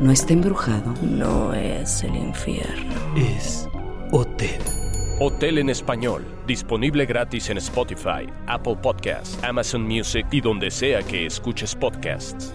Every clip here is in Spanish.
No está embrujado. No es el infierno. Es Hotel. Hotel en español, disponible gratis en Spotify, Apple Podcasts, Amazon Music y donde sea que escuches podcasts.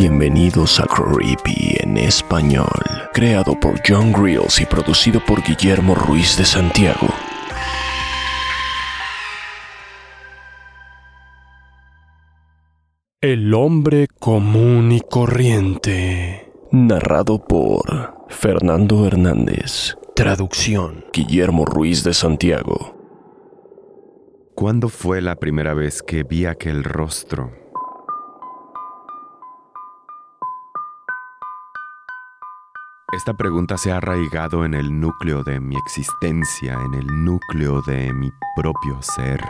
Bienvenidos a Creepy en español, creado por John Grills y producido por Guillermo Ruiz de Santiago. El hombre común y corriente, narrado por Fernando Hernández. Traducción, Guillermo Ruiz de Santiago. ¿Cuándo fue la primera vez que vi aquel rostro? Esta pregunta se ha arraigado en el núcleo de mi existencia, en el núcleo de mi propio ser.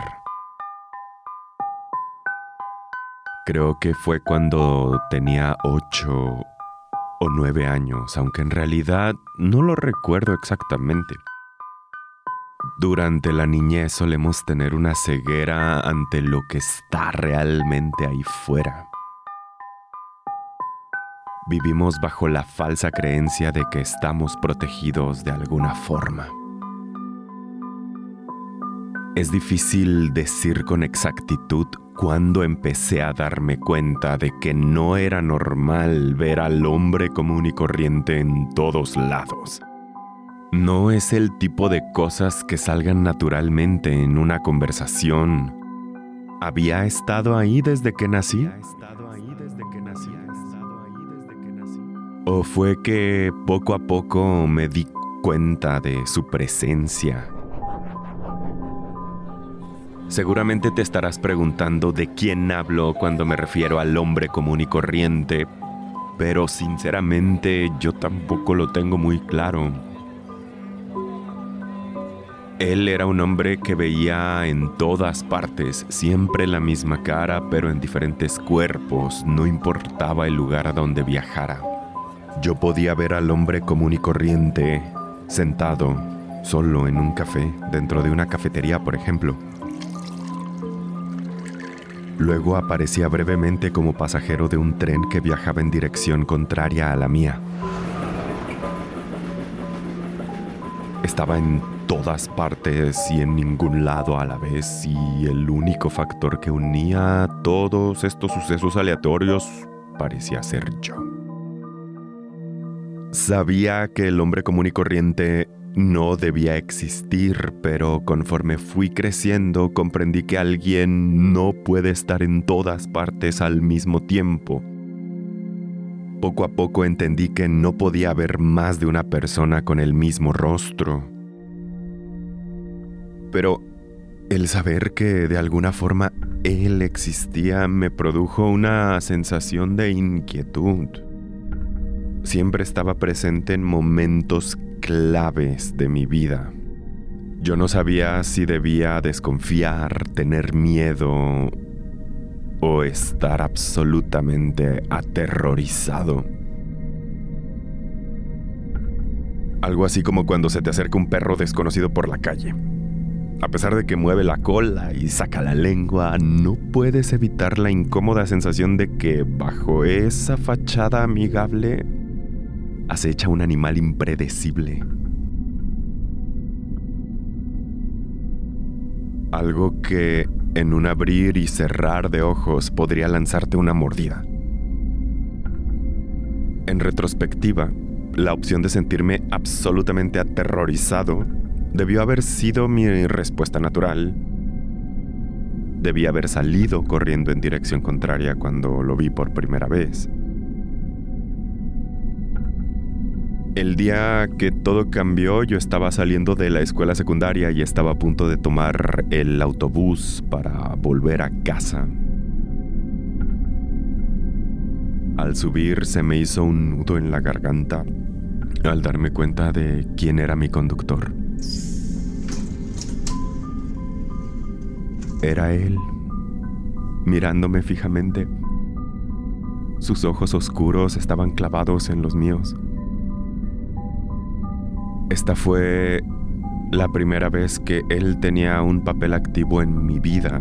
Creo que fue cuando tenía ocho o nueve años, aunque en realidad no lo recuerdo exactamente. Durante la niñez solemos tener una ceguera ante lo que está realmente ahí fuera. Vivimos bajo la falsa creencia de que estamos protegidos de alguna forma. Es difícil decir con exactitud cuándo empecé a darme cuenta de que no era normal ver al hombre común y corriente en todos lados. No es el tipo de cosas que salgan naturalmente en una conversación. ¿Había estado ahí desde que nací? ¿O fue que poco a poco me di cuenta de su presencia? Seguramente te estarás preguntando de quién hablo cuando me refiero al hombre común y corriente, pero sinceramente yo tampoco lo tengo muy claro. Él era un hombre que veía en todas partes, siempre la misma cara, pero en diferentes cuerpos, no importaba el lugar a donde viajara. Yo podía ver al hombre común y corriente, sentado, solo en un café, dentro de una cafetería, por ejemplo. Luego aparecía brevemente como pasajero de un tren que viajaba en dirección contraria a la mía. Estaba en todas partes y en ningún lado a la vez y el único factor que unía todos estos sucesos aleatorios parecía ser yo. Sabía que el hombre común y corriente no debía existir, pero conforme fui creciendo comprendí que alguien no puede estar en todas partes al mismo tiempo. Poco a poco entendí que no podía haber más de una persona con el mismo rostro. Pero el saber que de alguna forma él existía me produjo una sensación de inquietud siempre estaba presente en momentos claves de mi vida. Yo no sabía si debía desconfiar, tener miedo o estar absolutamente aterrorizado. Algo así como cuando se te acerca un perro desconocido por la calle. A pesar de que mueve la cola y saca la lengua, no puedes evitar la incómoda sensación de que bajo esa fachada amigable acecha un animal impredecible. Algo que en un abrir y cerrar de ojos podría lanzarte una mordida. En retrospectiva, la opción de sentirme absolutamente aterrorizado debió haber sido mi respuesta natural. Debí haber salido corriendo en dirección contraria cuando lo vi por primera vez. El día que todo cambió, yo estaba saliendo de la escuela secundaria y estaba a punto de tomar el autobús para volver a casa. Al subir se me hizo un nudo en la garganta al darme cuenta de quién era mi conductor. Era él, mirándome fijamente. Sus ojos oscuros estaban clavados en los míos. Esta fue la primera vez que él tenía un papel activo en mi vida.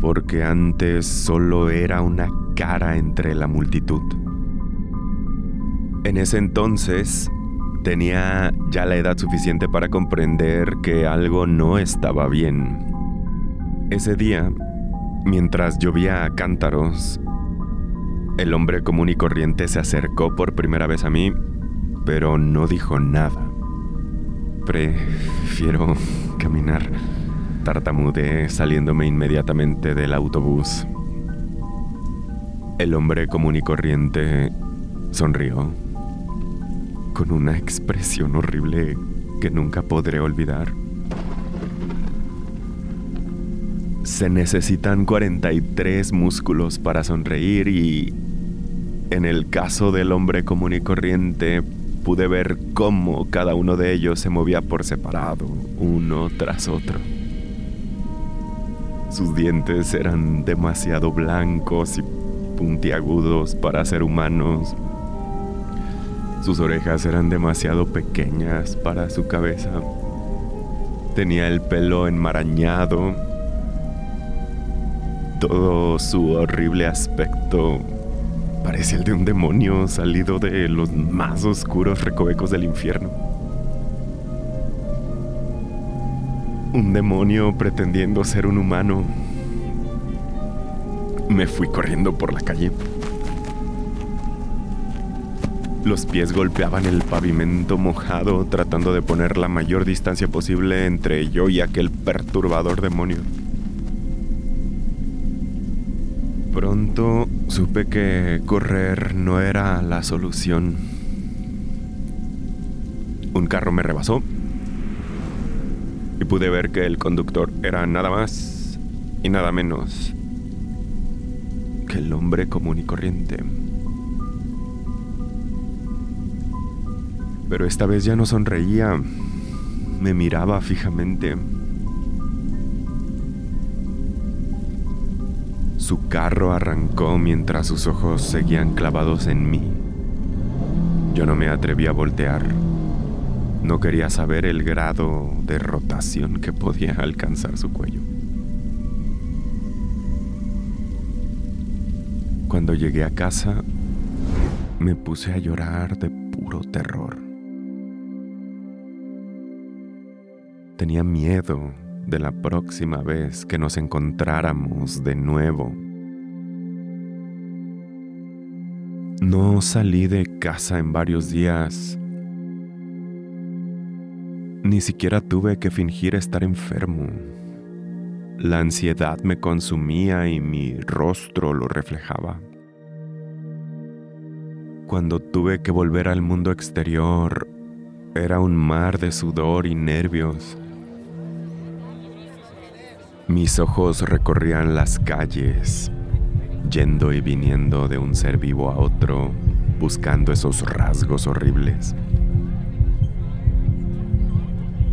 Porque antes solo era una cara entre la multitud. En ese entonces tenía ya la edad suficiente para comprender que algo no estaba bien. Ese día, mientras llovía a cántaros, el hombre común y corriente se acercó por primera vez a mí pero no dijo nada. Prefiero caminar. Tartamudeé saliéndome inmediatamente del autobús. El hombre común y corriente sonrió con una expresión horrible que nunca podré olvidar. Se necesitan 43 músculos para sonreír y en el caso del hombre común y corriente pude ver cómo cada uno de ellos se movía por separado, uno tras otro. Sus dientes eran demasiado blancos y puntiagudos para ser humanos. Sus orejas eran demasiado pequeñas para su cabeza. Tenía el pelo enmarañado. Todo su horrible aspecto Parece el de un demonio salido de los más oscuros recovecos del infierno. Un demonio pretendiendo ser un humano. Me fui corriendo por la calle. Los pies golpeaban el pavimento mojado tratando de poner la mayor distancia posible entre yo y aquel perturbador demonio. Pronto supe que correr no era la solución. Un carro me rebasó y pude ver que el conductor era nada más y nada menos que el hombre común y corriente. Pero esta vez ya no sonreía, me miraba fijamente. Su carro arrancó mientras sus ojos seguían clavados en mí. Yo no me atreví a voltear. No quería saber el grado de rotación que podía alcanzar su cuello. Cuando llegué a casa, me puse a llorar de puro terror. Tenía miedo de la próxima vez que nos encontráramos de nuevo. No salí de casa en varios días. Ni siquiera tuve que fingir estar enfermo. La ansiedad me consumía y mi rostro lo reflejaba. Cuando tuve que volver al mundo exterior, era un mar de sudor y nervios. Mis ojos recorrían las calles, yendo y viniendo de un ser vivo a otro, buscando esos rasgos horribles.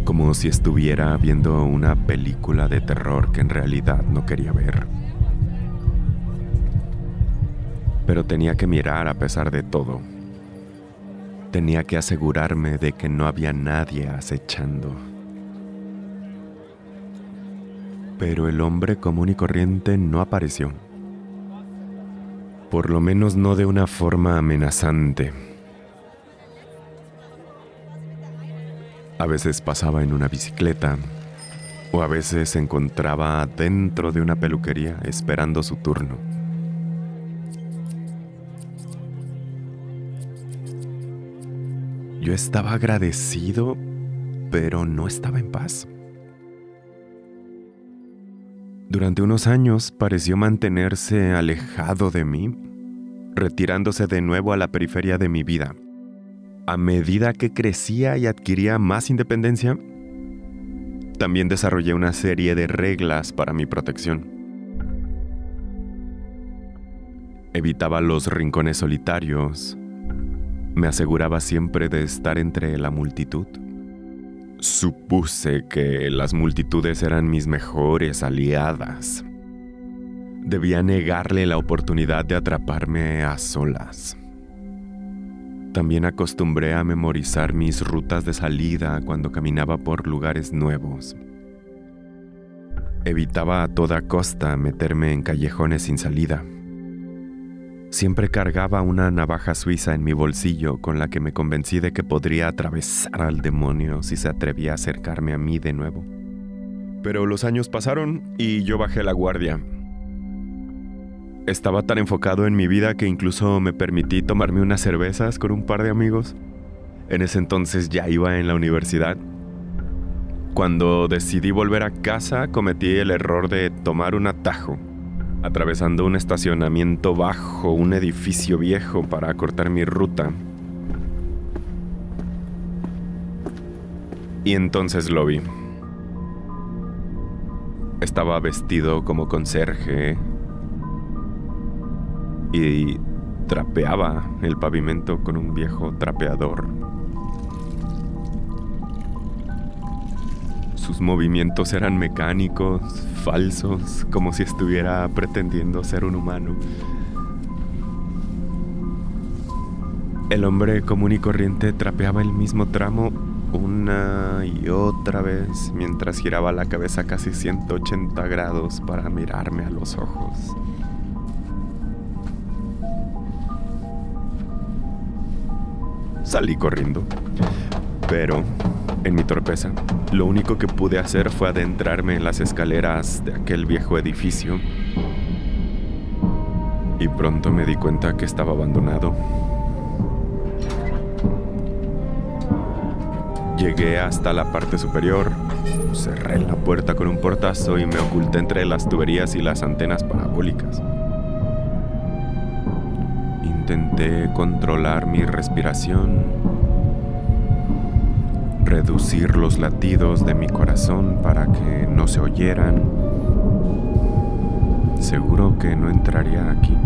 Como si estuviera viendo una película de terror que en realidad no quería ver. Pero tenía que mirar a pesar de todo. Tenía que asegurarme de que no había nadie acechando. Pero el hombre común y corriente no apareció. Por lo menos no de una forma amenazante. A veces pasaba en una bicicleta, O a veces se encontraba dentro de una peluquería esperando su turno. Yo estaba agradecido, pero no estaba en paz. Durante unos años pareció mantenerse alejado de mí, retirándose de nuevo a la periferia de mi vida. A medida que crecía y adquiría más independencia, también desarrollé una serie de reglas para mi protección. Evitaba los rincones solitarios, me aseguraba siempre de estar entre la multitud. Supuse que las multitudes eran mis mejores aliadas. Debía negarle la oportunidad de atraparme a solas. También acostumbré a memorizar mis rutas de salida cuando caminaba por lugares nuevos. Evitaba a toda costa meterme en callejones sin salida. Siempre cargaba una navaja suiza en mi bolsillo con la que me convencí de que podría atravesar al demonio si se atrevía a acercarme a mí de nuevo. Pero los años pasaron y yo bajé la guardia. Estaba tan enfocado en mi vida que incluso me permití tomarme unas cervezas con un par de amigos. En ese entonces ya iba en la universidad. Cuando decidí volver a casa cometí el error de tomar un atajo atravesando un estacionamiento bajo un edificio viejo para acortar mi ruta. Y entonces lo vi. Estaba vestido como conserje y trapeaba el pavimento con un viejo trapeador. Sus movimientos eran mecánicos, falsos, como si estuviera pretendiendo ser un humano. El hombre común y corriente trapeaba el mismo tramo una y otra vez mientras giraba la cabeza casi 180 grados para mirarme a los ojos. Salí corriendo, pero en mi torpeza, lo único que pude hacer fue adentrarme en las escaleras de aquel viejo edificio y pronto me di cuenta que estaba abandonado. Llegué hasta la parte superior, cerré la puerta con un portazo y me oculté entre las tuberías y las antenas parabólicas. Intenté controlar mi respiración reducir los latidos de mi corazón para que no se oyeran. Seguro que no entraría aquí.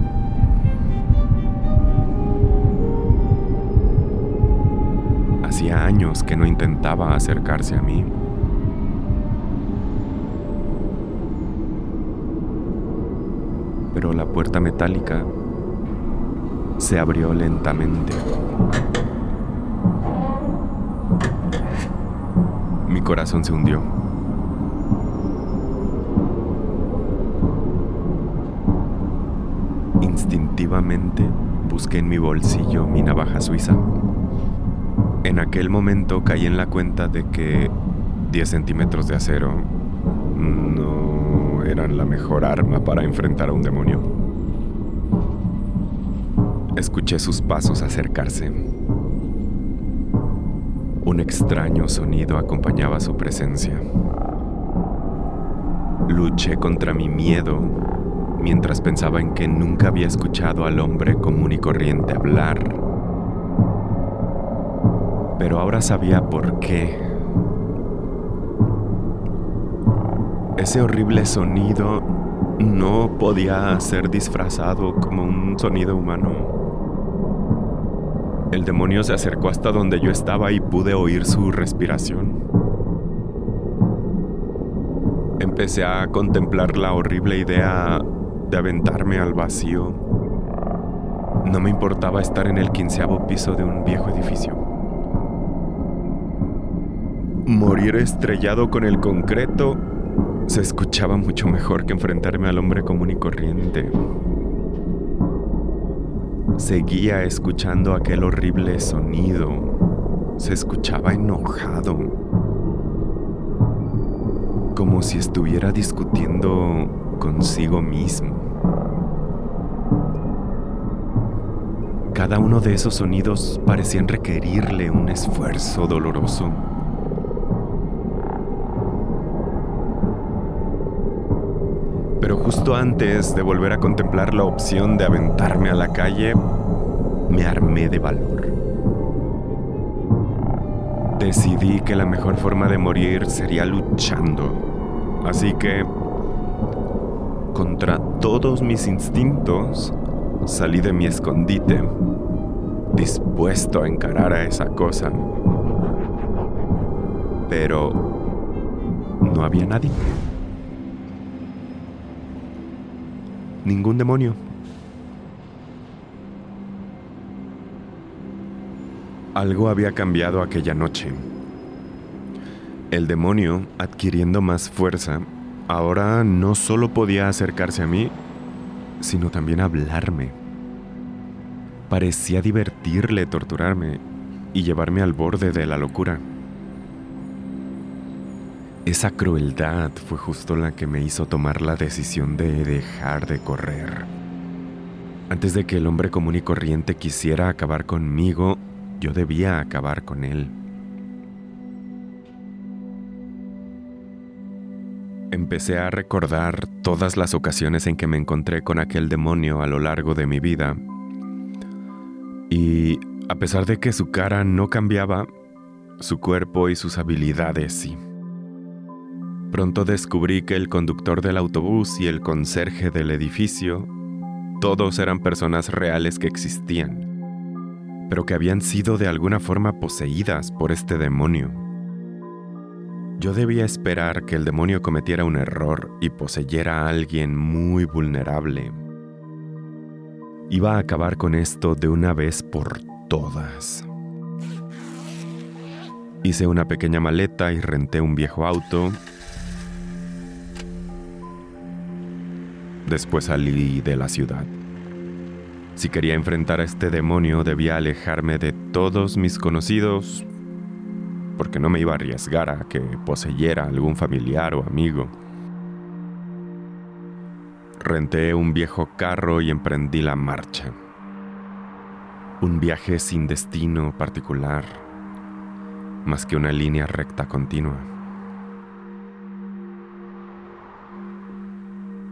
Hacía años que no intentaba acercarse a mí. Pero la puerta metálica se abrió lentamente. Corazón se hundió. Instintivamente busqué en mi bolsillo mi navaja suiza. En aquel momento caí en la cuenta de que 10 centímetros de acero no eran la mejor arma para enfrentar a un demonio. Escuché sus pasos acercarse. Un extraño sonido acompañaba su presencia. Luché contra mi miedo mientras pensaba en que nunca había escuchado al hombre común y corriente hablar. Pero ahora sabía por qué. Ese horrible sonido no podía ser disfrazado como un sonido humano. El demonio se acercó hasta donde yo estaba y pude oír su respiración. Empecé a contemplar la horrible idea de aventarme al vacío. No me importaba estar en el quinceavo piso de un viejo edificio. Morir estrellado con el concreto se escuchaba mucho mejor que enfrentarme al hombre común y corriente. Seguía escuchando aquel horrible sonido. Se escuchaba enojado. como si estuviera discutiendo consigo mismo. Cada uno de esos sonidos parecían requerirle un esfuerzo doloroso. Pero justo antes de volver a contemplar la opción de aventarme a la calle, me armé de valor. Decidí que la mejor forma de morir sería luchando. Así que, contra todos mis instintos, salí de mi escondite, dispuesto a encarar a esa cosa. Pero no había nadie. Ningún demonio. Algo había cambiado aquella noche. El demonio, adquiriendo más fuerza, ahora no solo podía acercarse a mí, sino también hablarme. Parecía divertirle torturarme y llevarme al borde de la locura. Esa crueldad fue justo la que me hizo tomar la decisión de dejar de correr. Antes de que el hombre común y corriente quisiera acabar conmigo, yo debía acabar con él. Empecé a recordar todas las ocasiones en que me encontré con aquel demonio a lo largo de mi vida. Y a pesar de que su cara no cambiaba, su cuerpo y sus habilidades sí. Pronto descubrí que el conductor del autobús y el conserje del edificio, todos eran personas reales que existían, pero que habían sido de alguna forma poseídas por este demonio. Yo debía esperar que el demonio cometiera un error y poseyera a alguien muy vulnerable. Iba a acabar con esto de una vez por todas. Hice una pequeña maleta y renté un viejo auto. Después salí de la ciudad. Si quería enfrentar a este demonio debía alejarme de todos mis conocidos porque no me iba a arriesgar a que poseyera algún familiar o amigo. Renté un viejo carro y emprendí la marcha. Un viaje sin destino particular, más que una línea recta continua.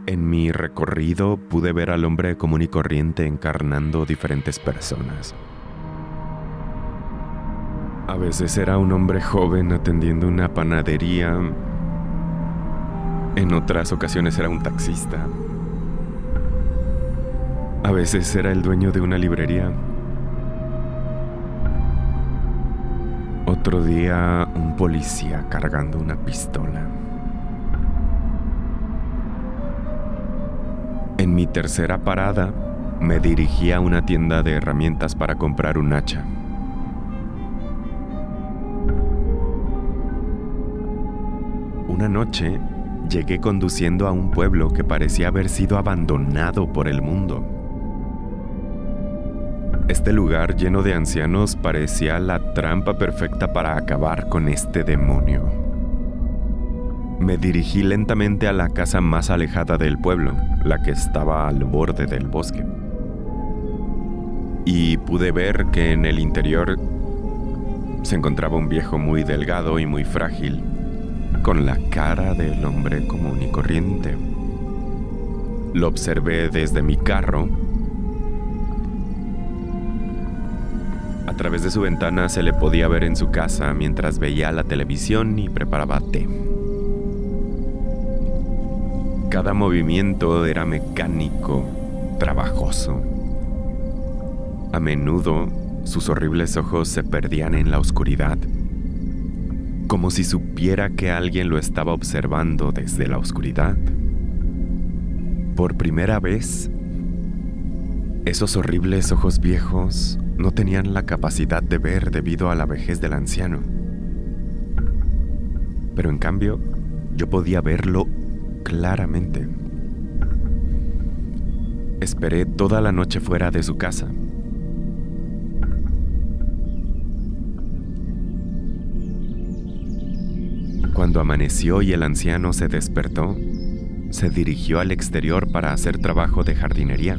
En mi recorrido pude ver al hombre común y corriente encarnando diferentes personas. A veces era un hombre joven atendiendo una panadería. En otras ocasiones era un taxista. A veces era el dueño de una librería. Otro día un policía cargando una pistola. En mi tercera parada me dirigí a una tienda de herramientas para comprar un hacha. Una noche llegué conduciendo a un pueblo que parecía haber sido abandonado por el mundo. Este lugar lleno de ancianos parecía la trampa perfecta para acabar con este demonio. Me dirigí lentamente a la casa más alejada del pueblo, la que estaba al borde del bosque. Y pude ver que en el interior se encontraba un viejo muy delgado y muy frágil, con la cara del hombre común y corriente. Lo observé desde mi carro. A través de su ventana se le podía ver en su casa mientras veía la televisión y preparaba té. Cada movimiento era mecánico, trabajoso. A menudo sus horribles ojos se perdían en la oscuridad como si supiera que alguien lo estaba observando desde la oscuridad. Por primera vez, esos horribles ojos viejos no tenían la capacidad de ver debido a la vejez del anciano. Pero en cambio, yo podía verlo claramente. Esperé toda la noche fuera de su casa Cuando amaneció y el anciano se despertó, se dirigió al exterior para hacer trabajo de jardinería.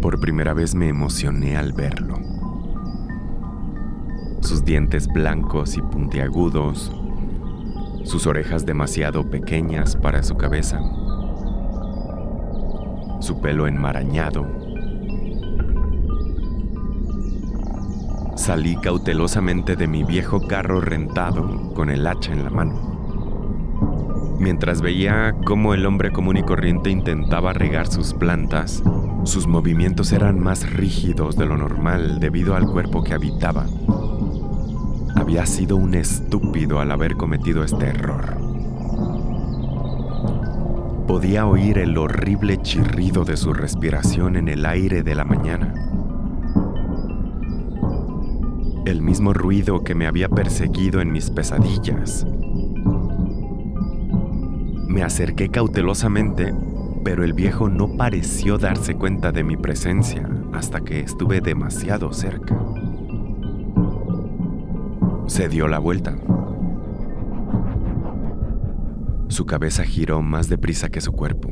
Por primera vez me emocioné al verlo. Sus dientes blancos y puntiagudos, sus orejas demasiado pequeñas para su cabeza, su pelo enmarañado. Salí cautelosamente de mi viejo carro rentado con el hacha en la mano. Mientras veía cómo el hombre común y corriente intentaba regar sus plantas, sus movimientos eran más rígidos de lo normal debido al cuerpo que habitaba. Había sido un estúpido al haber cometido este error. Podía oír el horrible chirrido de su respiración en el aire de la mañana. El mismo ruido que me había perseguido en mis pesadillas. Me acerqué cautelosamente, pero el viejo no pareció darse cuenta de mi presencia hasta que estuve demasiado cerca. Se dio la vuelta. Su cabeza giró más deprisa que su cuerpo.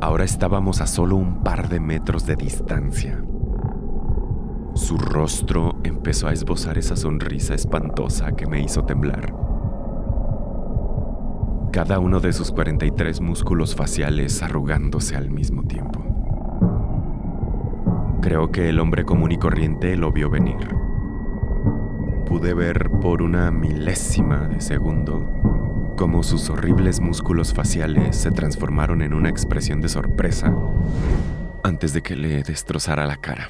Ahora estábamos a solo un par de metros de distancia. Su rostro empezó a esbozar esa sonrisa espantosa que me hizo temblar. Cada uno de sus 43 músculos faciales arrugándose al mismo tiempo. Creo que el hombre común y corriente lo vio venir. Pude ver por una milésima de segundo cómo sus horribles músculos faciales se transformaron en una expresión de sorpresa antes de que le destrozara la cara.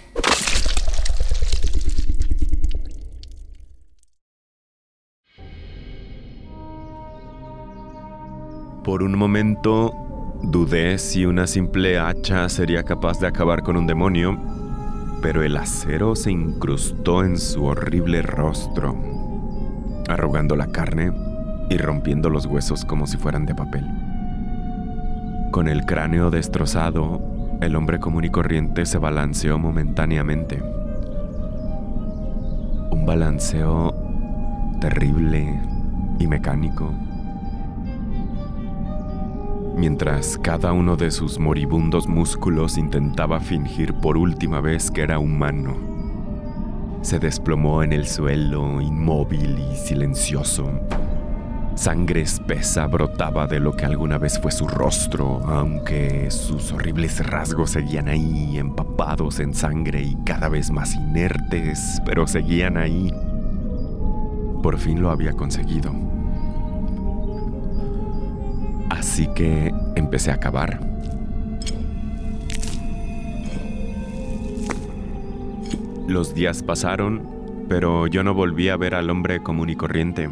Por un momento dudé si una simple hacha sería capaz de acabar con un demonio, pero el acero se incrustó en su horrible rostro, arrugando la carne y rompiendo los huesos como si fueran de papel. Con el cráneo destrozado, el hombre común y corriente se balanceó momentáneamente. Un balanceo terrible y mecánico mientras cada uno de sus moribundos músculos intentaba fingir por última vez que era humano. Se desplomó en el suelo, inmóvil y silencioso. Sangre espesa brotaba de lo que alguna vez fue su rostro, aunque sus horribles rasgos seguían ahí, empapados en sangre y cada vez más inertes, pero seguían ahí. Por fin lo había conseguido. Así que empecé a cavar. Los días pasaron, pero yo no volví a ver al hombre común y corriente.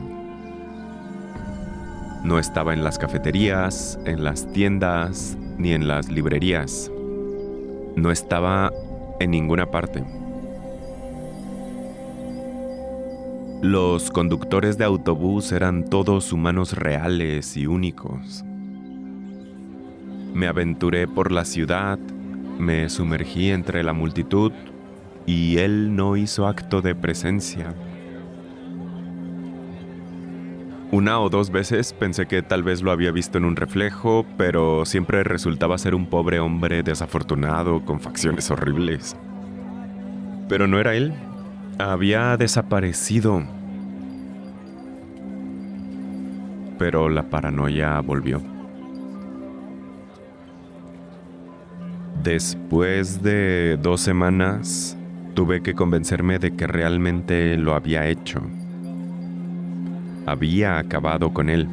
No estaba en las cafeterías, en las tiendas, ni en las librerías. No estaba en ninguna parte. Los conductores de autobús eran todos humanos reales y únicos. Me aventuré por la ciudad, me sumergí entre la multitud y él no hizo acto de presencia. Una o dos veces pensé que tal vez lo había visto en un reflejo, pero siempre resultaba ser un pobre hombre desafortunado con facciones horribles. Pero no era él, había desaparecido. Pero la paranoia volvió. Después de dos semanas, tuve que convencerme de que realmente lo había hecho. Había acabado con él.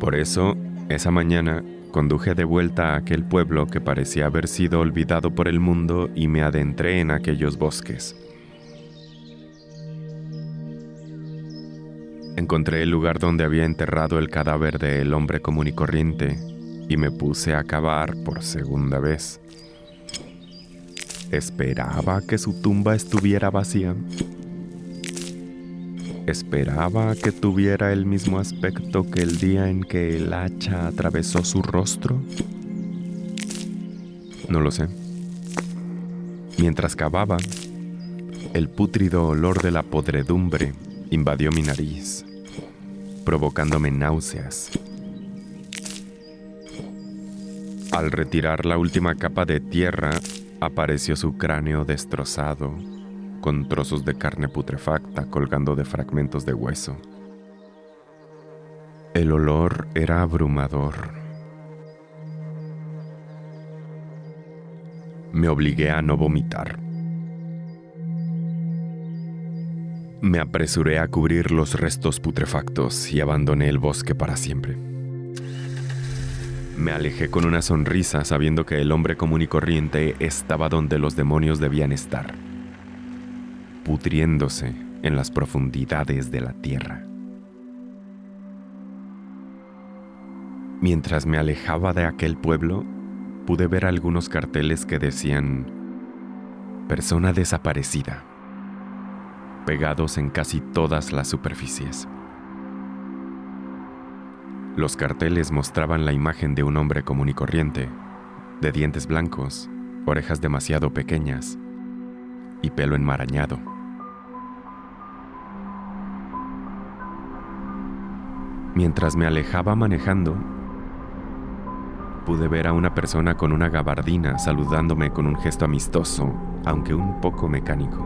Por eso, esa mañana, conduje de vuelta a aquel pueblo que parecía haber sido olvidado por el mundo y me adentré en aquellos bosques. Encontré el lugar donde había enterrado el cadáver del hombre común y corriente y me puse a cavar por segunda vez. Esperaba que su tumba estuviera vacía. Esperaba que tuviera el mismo aspecto que el día en que el hacha atravesó su rostro. No lo sé. Mientras cavaba, El pútrido olor de la podredumbre invadió mi nariz, provocándome náuseas. Al retirar la última capa de tierra, apareció su cráneo destrozado, con trozos de carne putrefacta colgando de fragmentos de hueso. El olor era abrumador. Me obligué a no vomitar. Me apresuré a cubrir los restos putrefactos y abandoné el bosque para siempre. Me alejé con una sonrisa sabiendo que el hombre común y corriente estaba donde los demonios debían estar, pudriéndose en las profundidades de la tierra. Mientras me alejaba de aquel pueblo, pude ver algunos carteles que decían persona desaparecida, pegados en casi todas las superficies. Los carteles mostraban la imagen de un hombre común y corriente, de dientes blancos, orejas demasiado pequeñas y pelo enmarañado. Mientras me alejaba manejando, pude ver a una persona con una gabardina saludándome con un gesto amistoso, aunque un poco mecánico.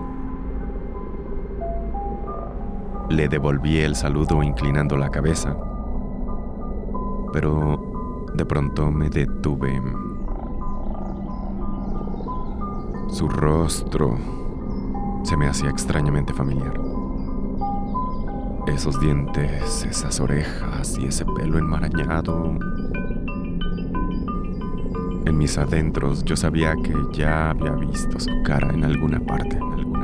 Le devolví el saludo inclinando la cabeza, pero de pronto me detuve. Su rostro se me hacía extrañamente familiar. Esos dientes, esas orejas y ese pelo enmarañado en mis adentros yo sabía que ya había visto su cara en alguna parte, en alguna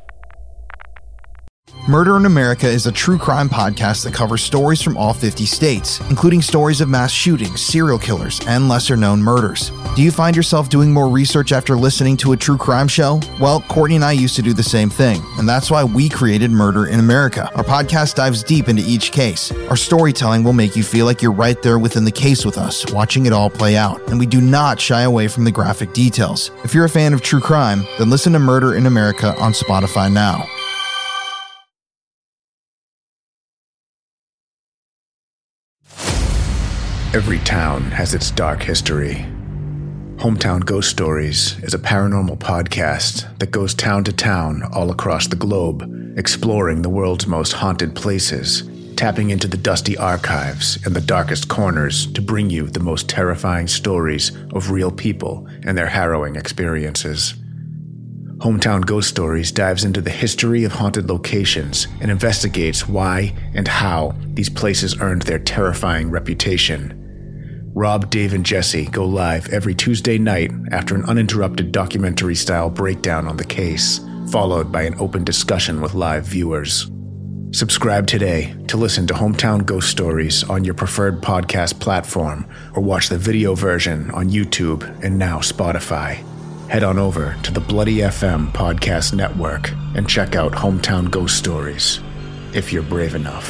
Murder in America is a true crime podcast that covers stories from all 50 states, including stories of mass shootings, serial killers, and lesser known murders. Do you find yourself doing more research after listening to a true crime show? Well, Courtney and I used to do the same thing, and that's why we created Murder in America. Our podcast dives deep into each case. Our storytelling will make you feel like you're right there within the case with us, watching it all play out, and we do not shy away from the graphic details. If you're a fan of true crime, then listen to Murder in America on Spotify now. Every town has its dark history. Hometown Ghost Stories is a paranormal podcast that goes town to town all across the globe, exploring the world's most haunted places, tapping into the dusty archives and the darkest corners to bring you the most terrifying stories of real people and their harrowing experiences. Hometown Ghost Stories dives into the history of haunted locations and investigates why and how these places earned their terrifying reputation. Rob, Dave, and Jesse go live every Tuesday night after an uninterrupted documentary style breakdown on the case, followed by an open discussion with live viewers. Subscribe today to listen to Hometown Ghost Stories on your preferred podcast platform or watch the video version on YouTube and now Spotify. Head on over to the Bloody FM podcast network and check out Hometown Ghost Stories if you're brave enough.